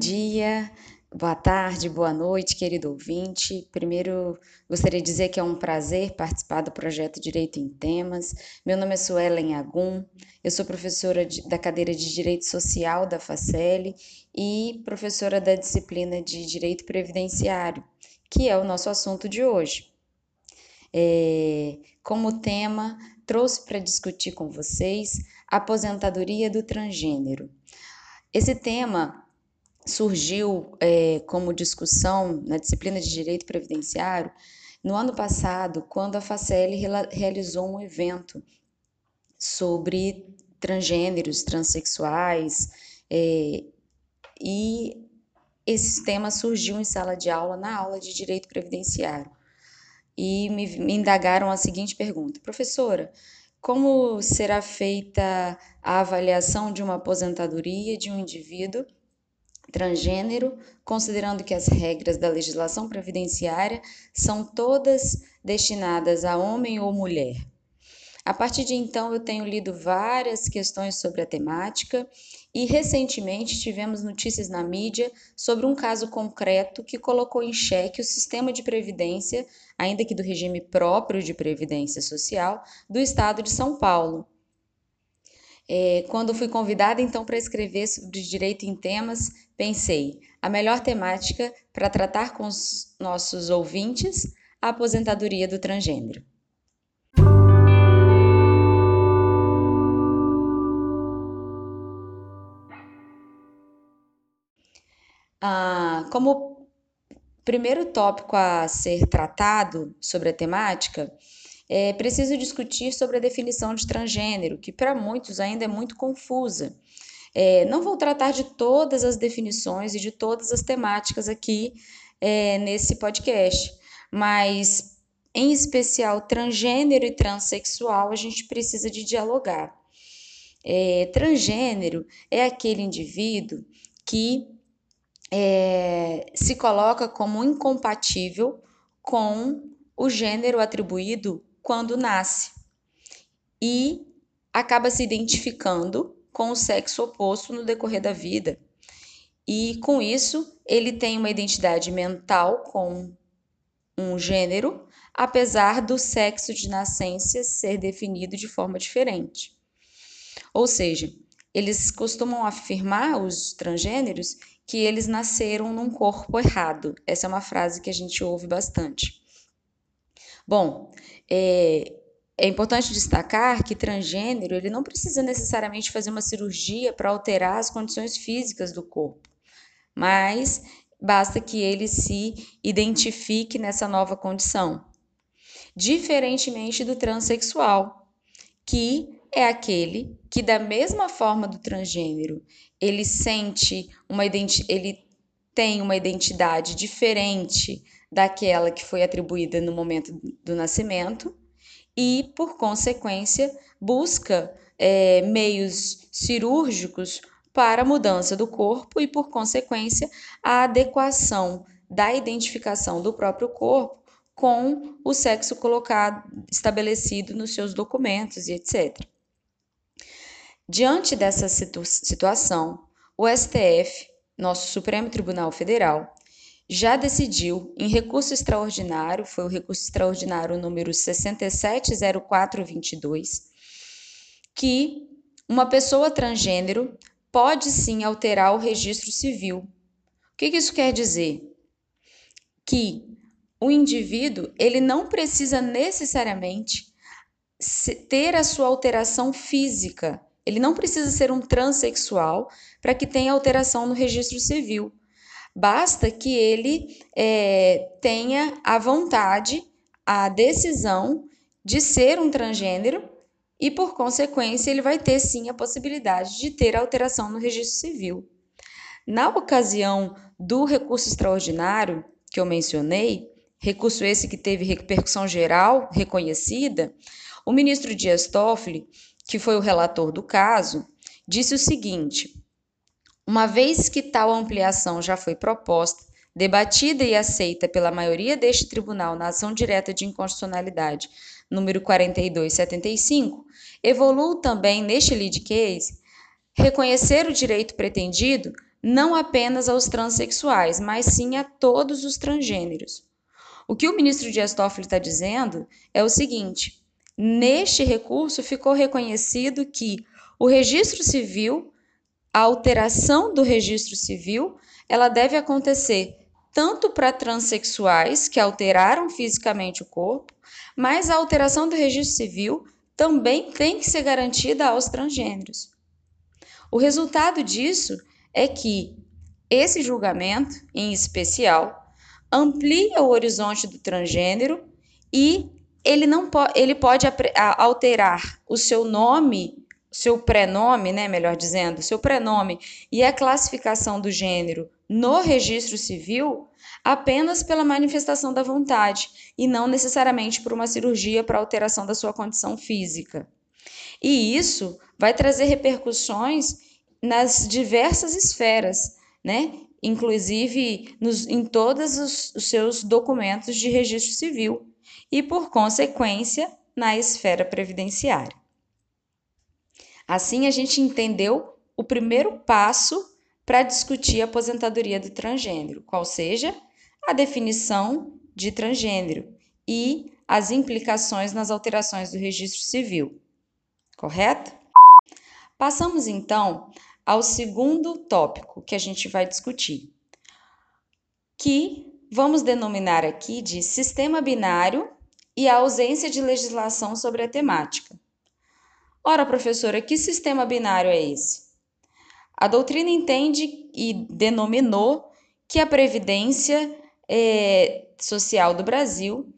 Dia, boa tarde, boa noite, querido ouvinte. Primeiro, gostaria de dizer que é um prazer participar do projeto Direito em Temas. Meu nome é Suelen Agum, eu sou professora de, da cadeira de Direito Social da FACEL e professora da disciplina de Direito Previdenciário, que é o nosso assunto de hoje. É, como tema, trouxe para discutir com vocês a aposentadoria do transgênero. Esse tema surgiu é, como discussão na disciplina de Direito Previdenciário no ano passado, quando a FACEL realizou um evento sobre transgêneros, transexuais, é, e esse tema surgiu em sala de aula, na aula de Direito Previdenciário. E me, me indagaram a seguinte pergunta: professora, como será feita a avaliação de uma aposentadoria de um indivíduo transgênero, considerando que as regras da legislação previdenciária são todas destinadas a homem ou mulher. A partir de então, eu tenho lido várias questões sobre a temática e recentemente tivemos notícias na mídia sobre um caso concreto que colocou em xeque o sistema de previdência, ainda que do regime próprio de previdência social, do estado de São Paulo. É, quando fui convidada então para escrever sobre direito em temas, pensei a melhor temática para tratar com os nossos ouvintes a aposentadoria do transgênero. Ah, como primeiro tópico a ser tratado sobre a temática, é preciso discutir sobre a definição de transgênero, que para muitos ainda é muito confusa. É, não vou tratar de todas as definições e de todas as temáticas aqui é, nesse podcast, mas em especial transgênero e transexual a gente precisa de dialogar. É, transgênero é aquele indivíduo que é, se coloca como incompatível com o gênero atribuído quando nasce e acaba se identificando com o sexo oposto no decorrer da vida. E com isso, ele tem uma identidade mental com um gênero, apesar do sexo de nascença ser definido de forma diferente. Ou seja, eles costumam afirmar, os transgêneros, que eles nasceram num corpo errado. Essa é uma frase que a gente ouve bastante. Bom, é, é importante destacar que transgênero ele não precisa necessariamente fazer uma cirurgia para alterar as condições físicas do corpo, mas basta que ele se identifique nessa nova condição. Diferentemente do transexual, que é aquele que da mesma forma do transgênero, ele sente uma ele tem uma identidade diferente daquela que foi atribuída no momento do nascimento e, por consequência, busca é, meios cirúrgicos para a mudança do corpo e, por consequência, a adequação da identificação do próprio corpo com o sexo colocado, estabelecido nos seus documentos e etc. Diante dessa situ situação, o STF, nosso Supremo Tribunal Federal, já decidiu em recurso extraordinário, foi o recurso extraordinário número 670422, que uma pessoa transgênero pode sim alterar o registro civil. O que, isso quer dizer? Que o indivíduo ele não precisa necessariamente ter a sua alteração física. Ele não precisa ser um transexual para que tenha alteração no registro civil. Basta que ele é, tenha a vontade, a decisão de ser um transgênero e, por consequência, ele vai ter sim a possibilidade de ter alteração no registro civil. Na ocasião do recurso extraordinário que eu mencionei, recurso esse que teve repercussão geral reconhecida, o ministro Dias Toffoli, que foi o relator do caso, disse o seguinte: uma vez que tal ampliação já foi proposta, debatida e aceita pela maioria deste tribunal na ação direta de inconstitucionalidade número 4275, evoluo também neste lead case reconhecer o direito pretendido não apenas aos transexuais, mas sim a todos os transgêneros. O que o ministro Dias Toffoli está dizendo é o seguinte: neste recurso ficou reconhecido que o registro civil, a alteração do registro civil, ela deve acontecer tanto para transexuais que alteraram fisicamente o corpo, mas a alteração do registro civil também tem que ser garantida aos transgêneros. O resultado disso é que esse julgamento, em especial, amplia o horizonte do transgênero e ele não po ele pode alterar o seu nome, seu prenome, né, melhor dizendo, seu prenome e a classificação do gênero no registro civil apenas pela manifestação da vontade e não necessariamente por uma cirurgia para alteração da sua condição física. E isso vai trazer repercussões nas diversas esferas, né? inclusive nos, em todos os, os seus documentos de registro civil e, por consequência, na esfera previdenciária. Assim, a gente entendeu o primeiro passo para discutir a aposentadoria do transgênero, qual seja a definição de transgênero e as implicações nas alterações do registro civil. Correto? Passamos então ao segundo tópico que a gente vai discutir, que vamos denominar aqui de sistema binário e a ausência de legislação sobre a temática. Ora, professora, que sistema binário é esse? A doutrina entende e denominou que a Previdência é, Social do Brasil,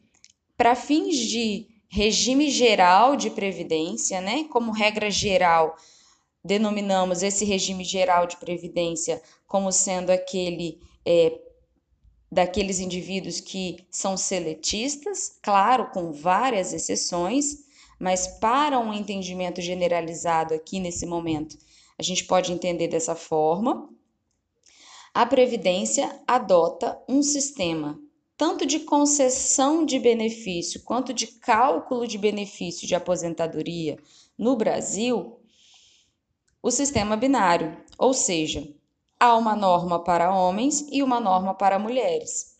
para fins de regime geral de previdência, né, como regra geral, denominamos esse regime geral de previdência como sendo aquele é, daqueles indivíduos que são seletistas, claro, com várias exceções, mas para um entendimento generalizado aqui nesse momento, a gente pode entender dessa forma. A Previdência adota um sistema tanto de concessão de benefício quanto de cálculo de benefício de aposentadoria no Brasil o sistema binário, ou seja, há uma norma para homens e uma norma para mulheres.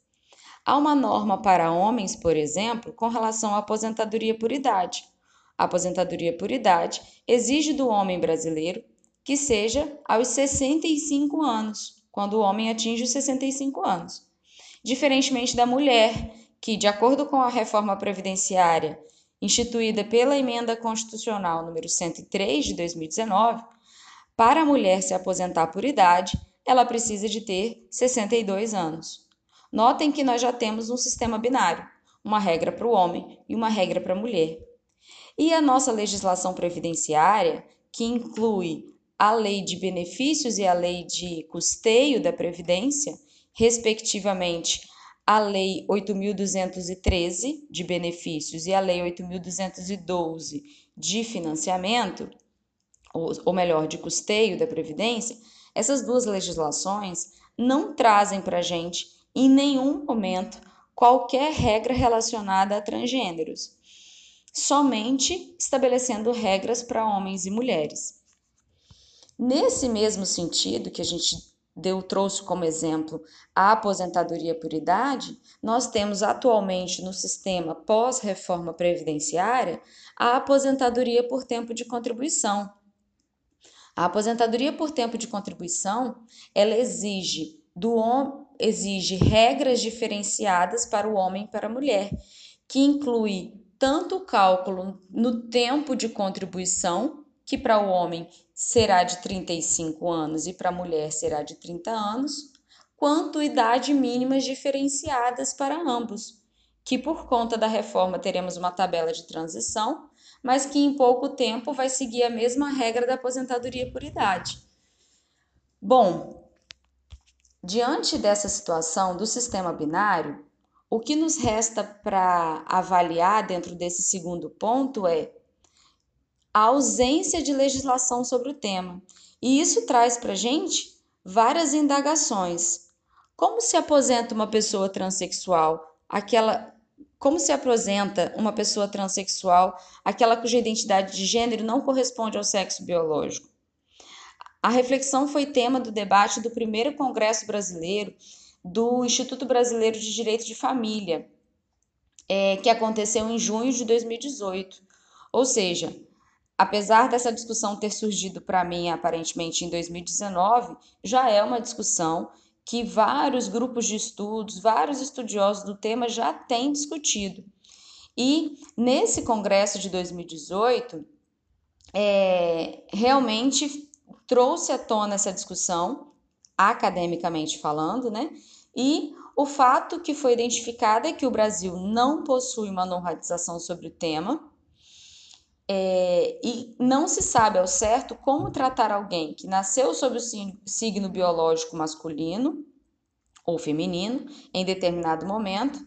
Há uma norma para homens, por exemplo, com relação à aposentadoria por idade. A aposentadoria por idade exige do homem brasileiro que seja aos 65 anos, quando o homem atinge os 65 anos. Diferentemente da mulher, que, de acordo com a reforma previdenciária instituída pela emenda constitucional número 103 de 2019, para a mulher se aposentar por idade, ela precisa de ter 62 anos. Notem que nós já temos um sistema binário, uma regra para o homem e uma regra para a mulher. E a nossa legislação previdenciária, que inclui a lei de benefícios e a lei de custeio da previdência, respectivamente a lei 8213 de benefícios e a lei 8212 de financiamento, ou, melhor, de custeio da Previdência, essas duas legislações não trazem para a gente, em nenhum momento, qualquer regra relacionada a transgêneros, somente estabelecendo regras para homens e mulheres. Nesse mesmo sentido que a gente deu trouxe como exemplo a aposentadoria por idade, nós temos atualmente no sistema pós-reforma previdenciária a aposentadoria por tempo de contribuição, a aposentadoria por tempo de contribuição, ela exige do exige regras diferenciadas para o homem e para a mulher, que inclui tanto o cálculo no tempo de contribuição, que para o homem será de 35 anos e para a mulher será de 30 anos, quanto idade mínimas diferenciadas para ambos, que por conta da reforma teremos uma tabela de transição mas que em pouco tempo vai seguir a mesma regra da aposentadoria por idade. Bom, diante dessa situação do sistema binário, o que nos resta para avaliar dentro desse segundo ponto é a ausência de legislação sobre o tema. E isso traz para a gente várias indagações. Como se aposenta uma pessoa transexual? Aquela como se apresenta uma pessoa transexual, aquela cuja identidade de gênero não corresponde ao sexo biológico? A reflexão foi tema do debate do primeiro Congresso Brasileiro do Instituto Brasileiro de Direito de Família, é, que aconteceu em junho de 2018. Ou seja, apesar dessa discussão ter surgido para mim aparentemente em 2019, já é uma discussão que vários grupos de estudos, vários estudiosos do tema já têm discutido. E nesse congresso de 2018, é, realmente trouxe à tona essa discussão, academicamente falando, né? E o fato que foi identificado é que o Brasil não possui uma normatização sobre o tema é, e não se sabe ao certo como tratar alguém que nasceu sob o signo biológico masculino ou feminino em determinado momento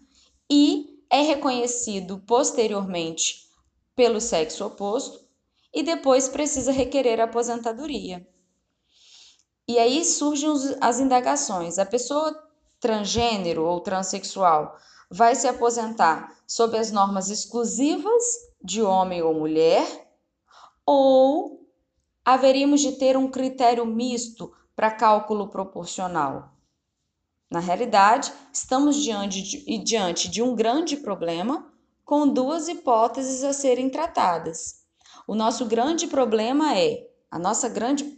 e é reconhecido posteriormente pelo sexo oposto e depois precisa requerer aposentadoria. E aí surgem as indagações. A pessoa transgênero ou transexual vai se aposentar sob as normas exclusivas de homem ou mulher, ou haveríamos de ter um critério misto para cálculo proporcional? Na realidade, estamos diante de, diante de um grande problema com duas hipóteses a serem tratadas. O nosso grande problema é, a nossa grande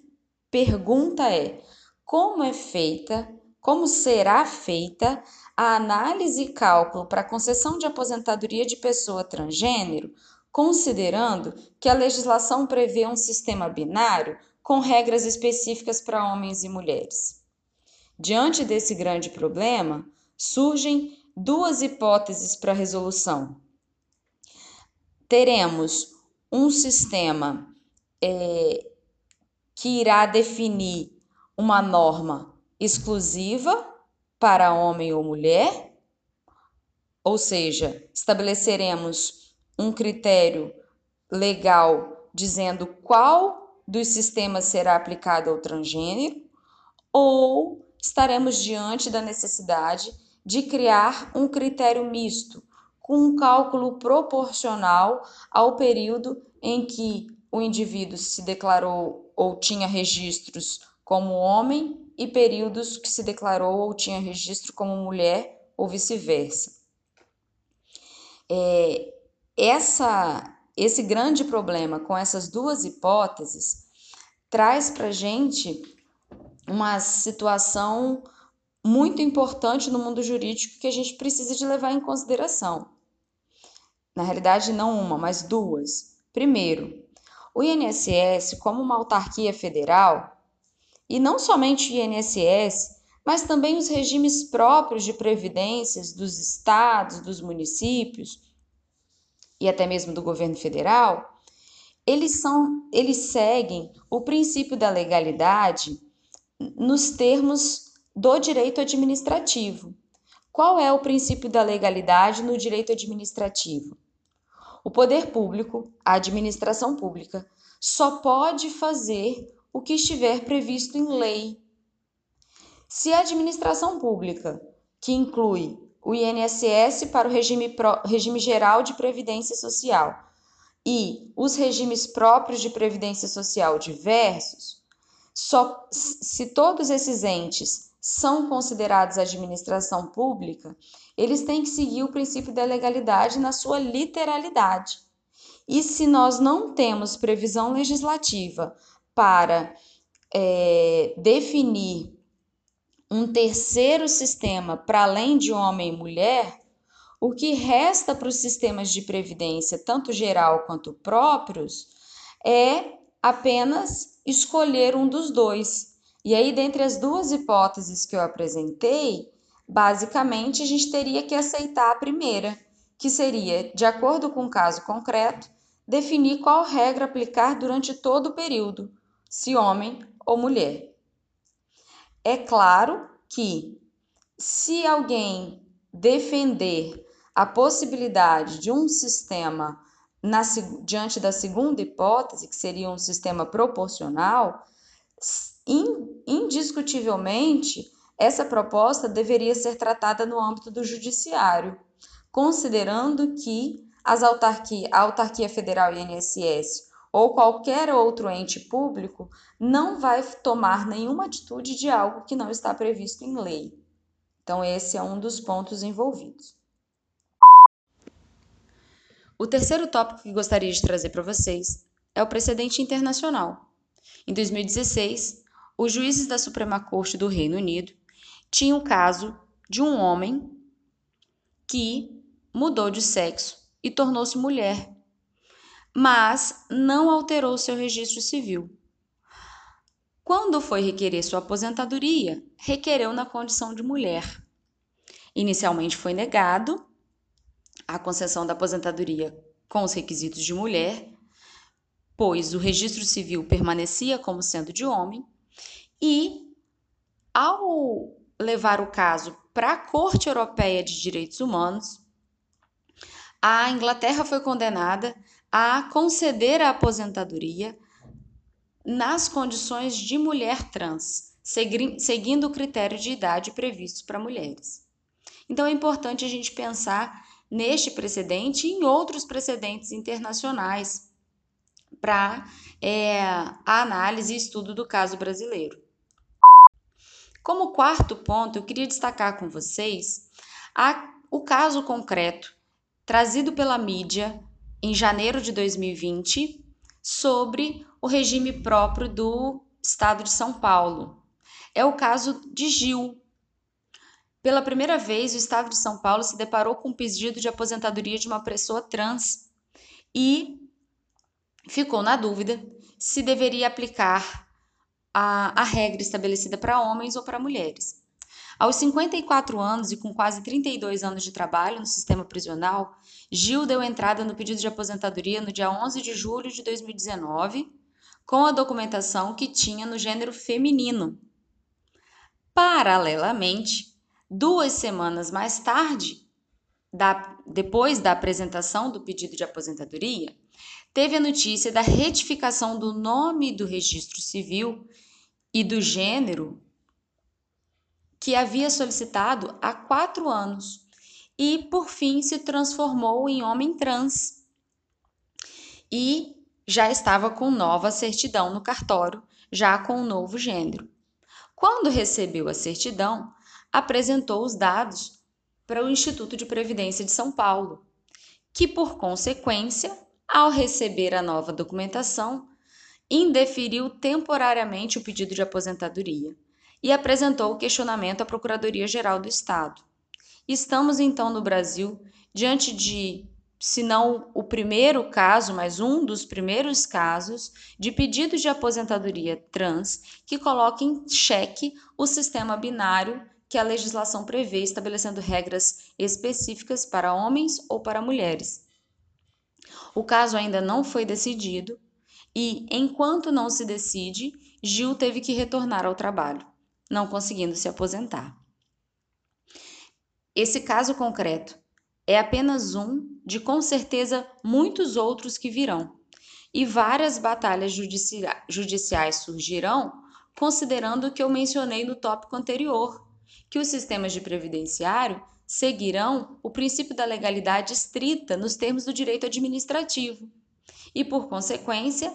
pergunta é: como é feita, como será feita a análise e cálculo para concessão de aposentadoria de pessoa transgênero, considerando que a legislação prevê um sistema binário com regras específicas para homens e mulheres? Diante desse grande problema, surgem duas hipóteses para resolução. Teremos um sistema é, que irá definir uma norma exclusiva para homem ou mulher, ou seja, estabeleceremos um critério legal dizendo qual dos sistemas será aplicado ao transgênero, ou estaremos diante da necessidade de criar um critério misto, com um cálculo proporcional ao período em que o indivíduo se declarou ou tinha registros como homem e períodos que se declarou ou tinha registro como mulher ou vice-versa. É, essa, esse grande problema com essas duas hipóteses traz para gente uma situação muito importante no mundo jurídico que a gente precisa de levar em consideração. Na realidade, não uma, mas duas. Primeiro, o INSS, como uma autarquia federal, e não somente o INSS, mas também os regimes próprios de previdências dos estados, dos municípios e até mesmo do governo federal, eles são, eles seguem o princípio da legalidade nos termos do direito administrativo. Qual é o princípio da legalidade no direito administrativo? O poder público, a administração pública, só pode fazer o que estiver previsto em lei. Se a administração pública, que inclui o INSS para o regime, pro, regime geral de previdência social e os regimes próprios de previdência social diversos, só se todos esses entes são considerados administração pública, eles têm que seguir o princípio da legalidade na sua literalidade. E se nós não temos previsão legislativa para é, definir um terceiro sistema para além de homem e mulher, o que resta para os sistemas de previdência, tanto geral quanto próprios, é apenas escolher um dos dois. E aí, dentre as duas hipóteses que eu apresentei, basicamente a gente teria que aceitar a primeira, que seria, de acordo com o caso concreto, definir qual regra aplicar durante todo o período, se homem ou mulher. É claro que, se alguém defender a possibilidade de um sistema na, diante da segunda hipótese, que seria um sistema proporcional, indiscutivelmente essa proposta deveria ser tratada no âmbito do judiciário, considerando que as autarquia, a autarquia federal e INSS, ou qualquer outro ente público não vai tomar nenhuma atitude de algo que não está previsto em lei. Então, esse é um dos pontos envolvidos. O terceiro tópico que gostaria de trazer para vocês é o precedente internacional. Em 2016, os juízes da Suprema Corte do Reino Unido tinham o caso de um homem que mudou de sexo e tornou-se mulher, mas não alterou seu registro civil. Quando foi requerer sua aposentadoria, requereu na condição de mulher. Inicialmente foi negado a concessão da aposentadoria com os requisitos de mulher, pois o registro civil permanecia como sendo de homem, e ao levar o caso para a Corte Europeia de Direitos Humanos, a Inglaterra foi condenada a conceder a aposentadoria nas condições de mulher trans, seguindo o critério de idade previsto para mulheres. Então é importante a gente pensar neste precedente e em outros precedentes internacionais para é, a análise e estudo do caso brasileiro. Como quarto ponto, eu queria destacar com vocês a, o caso concreto trazido pela mídia em janeiro de 2020 sobre o regime próprio do estado de São Paulo. É o caso de Gil, pela primeira vez, o Estado de São Paulo se deparou com um pedido de aposentadoria de uma pessoa trans e ficou na dúvida se deveria aplicar a, a regra estabelecida para homens ou para mulheres. Aos 54 anos e com quase 32 anos de trabalho no sistema prisional, Gil deu entrada no pedido de aposentadoria no dia 11 de julho de 2019, com a documentação que tinha no gênero feminino. Paralelamente, Duas semanas mais tarde, da, depois da apresentação do pedido de aposentadoria, teve a notícia da retificação do nome do registro civil e do gênero que havia solicitado há quatro anos e, por fim, se transformou em homem trans e já estava com nova certidão no cartório, já com um novo gênero. Quando recebeu a certidão, apresentou os dados para o Instituto de Previdência de São Paulo, que, por consequência, ao receber a nova documentação, indeferiu temporariamente o pedido de aposentadoria e apresentou o questionamento à Procuradoria-Geral do Estado. Estamos então no Brasil diante de, se não o primeiro caso, mas um dos primeiros casos de pedido de aposentadoria trans que coloca em xeque o sistema binário que a legislação prevê, estabelecendo regras específicas para homens ou para mulheres. O caso ainda não foi decidido e, enquanto não se decide, Gil teve que retornar ao trabalho, não conseguindo se aposentar. Esse caso concreto é apenas um de, com certeza, muitos outros que virão, e várias batalhas judiciais surgirão, considerando o que eu mencionei no tópico anterior, que os sistemas de previdenciário seguirão o princípio da legalidade estrita nos termos do direito administrativo e, por consequência,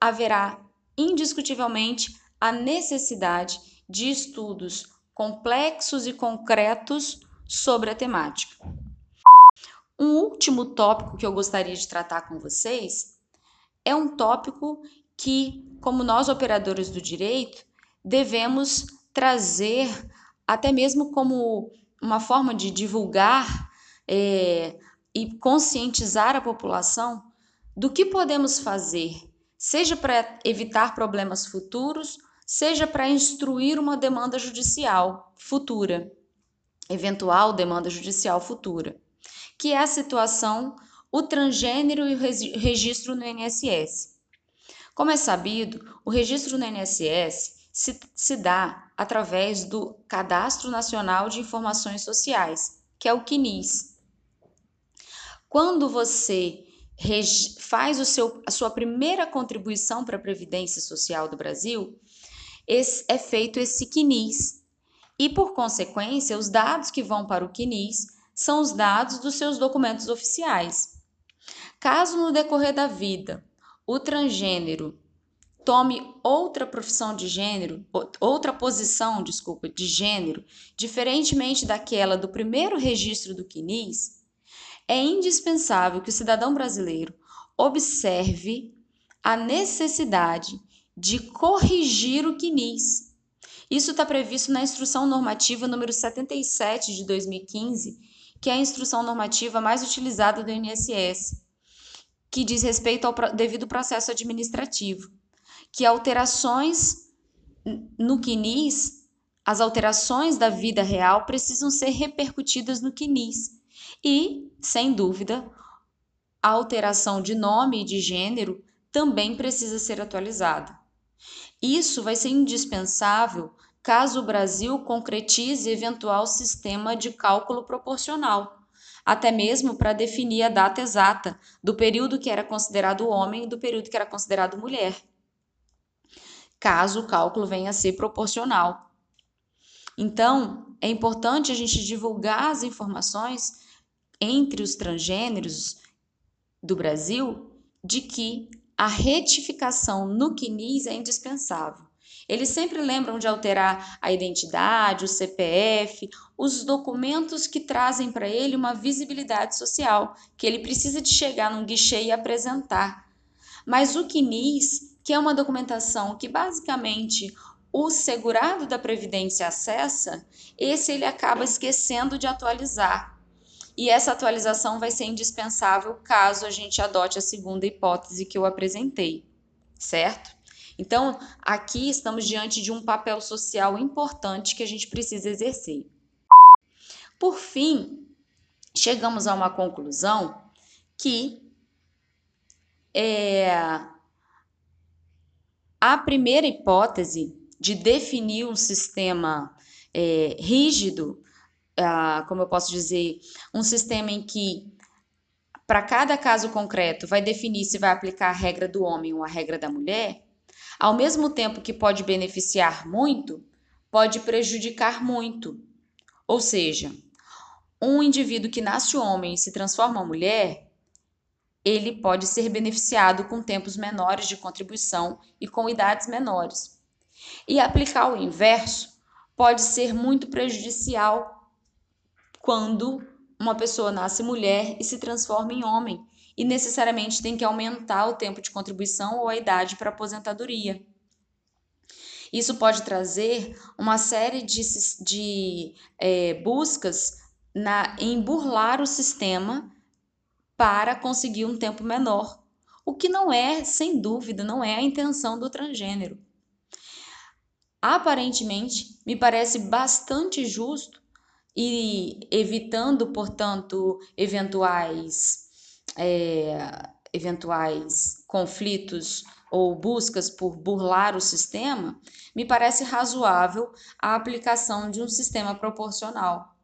haverá indiscutivelmente a necessidade de estudos complexos e concretos sobre a temática. Um último tópico que eu gostaria de tratar com vocês é um tópico que, como nós operadores do direito, devemos trazer até mesmo como uma forma de divulgar é, e conscientizar a população do que podemos fazer, seja para evitar problemas futuros, seja para instruir uma demanda judicial futura, eventual demanda judicial futura, que é a situação, o transgênero e o registro no INSS. Como é sabido, o registro no INSS se, se dá através do Cadastro Nacional de Informações Sociais, que é o CNIS. Quando você faz o seu, a sua primeira contribuição para a Previdência Social do Brasil, esse, é feito esse CNIS. E, por consequência, os dados que vão para o CNIS são os dados dos seus documentos oficiais. Caso no decorrer da vida o transgênero tome outra profissão de gênero, outra posição, desculpa, de gênero, diferentemente daquela do primeiro registro do CNIS, é indispensável que o cidadão brasileiro observe a necessidade de corrigir o CNIS. Isso está previsto na Instrução Normativa número 77 de 2015, que é a instrução normativa mais utilizada do INSS, que diz respeito ao devido processo administrativo que alterações no CNIS, as alterações da vida real precisam ser repercutidas no CNIS. E, sem dúvida, a alteração de nome e de gênero também precisa ser atualizada. Isso vai ser indispensável caso o Brasil concretize eventual sistema de cálculo proporcional, até mesmo para definir a data exata do período que era considerado homem e do período que era considerado mulher caso o cálculo venha a ser proporcional. Então, é importante a gente divulgar as informações entre os transgêneros do Brasil de que a retificação no CNIS é indispensável. Eles sempre lembram de alterar a identidade, o CPF, os documentos que trazem para ele uma visibilidade social, que ele precisa de chegar num guichê e apresentar. Mas o CNIS que é uma documentação que basicamente o segurado da Previdência acessa, esse ele acaba esquecendo de atualizar. E essa atualização vai ser indispensável caso a gente adote a segunda hipótese que eu apresentei, certo? Então, aqui estamos diante de um papel social importante que a gente precisa exercer. Por fim, chegamos a uma conclusão que é, a primeira hipótese de definir um sistema é, rígido, como eu posso dizer, um sistema em que, para cada caso concreto, vai definir se vai aplicar a regra do homem ou a regra da mulher, ao mesmo tempo que pode beneficiar muito, pode prejudicar muito. Ou seja, um indivíduo que nasce homem e se transforma mulher ele pode ser beneficiado com tempos menores de contribuição e com idades menores. E aplicar o inverso pode ser muito prejudicial quando uma pessoa nasce mulher e se transforma em homem e necessariamente tem que aumentar o tempo de contribuição ou a idade para aposentadoria. Isso pode trazer uma série de, de é, buscas na, em burlar o sistema para conseguir um tempo menor, o que não é, sem dúvida, não é a intenção do transgênero. Aparentemente, me parece bastante justo e evitando, portanto, eventuais, é, eventuais conflitos ou buscas por burlar o sistema, me parece razoável a aplicação de um sistema proporcional.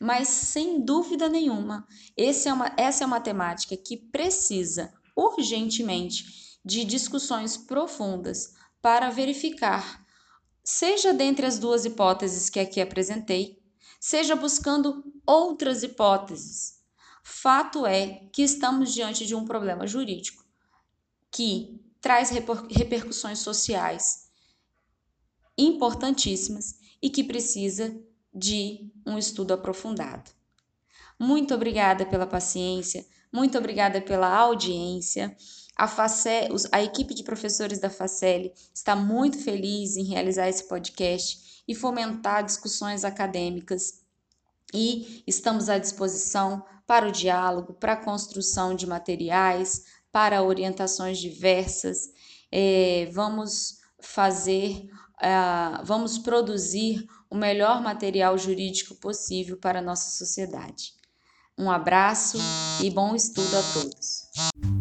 Mas, sem dúvida nenhuma, é uma, essa é uma temática que precisa urgentemente de discussões profundas para verificar, seja dentre as duas hipóteses que aqui apresentei, seja buscando outras hipóteses. Fato é que estamos diante de um problema jurídico que traz repercussões sociais importantíssimas e que precisa de um estudo aprofundado. Muito obrigada pela paciência, muito obrigada pela audiência. A, Facel, a equipe de professores da Facel está muito feliz em realizar esse podcast e fomentar discussões acadêmicas. E estamos à disposição para o diálogo, para a construção de materiais, para orientações diversas. É, vamos fazer, uh, vamos produzir o melhor material jurídico possível para a nossa sociedade. Um abraço e bom estudo a todos.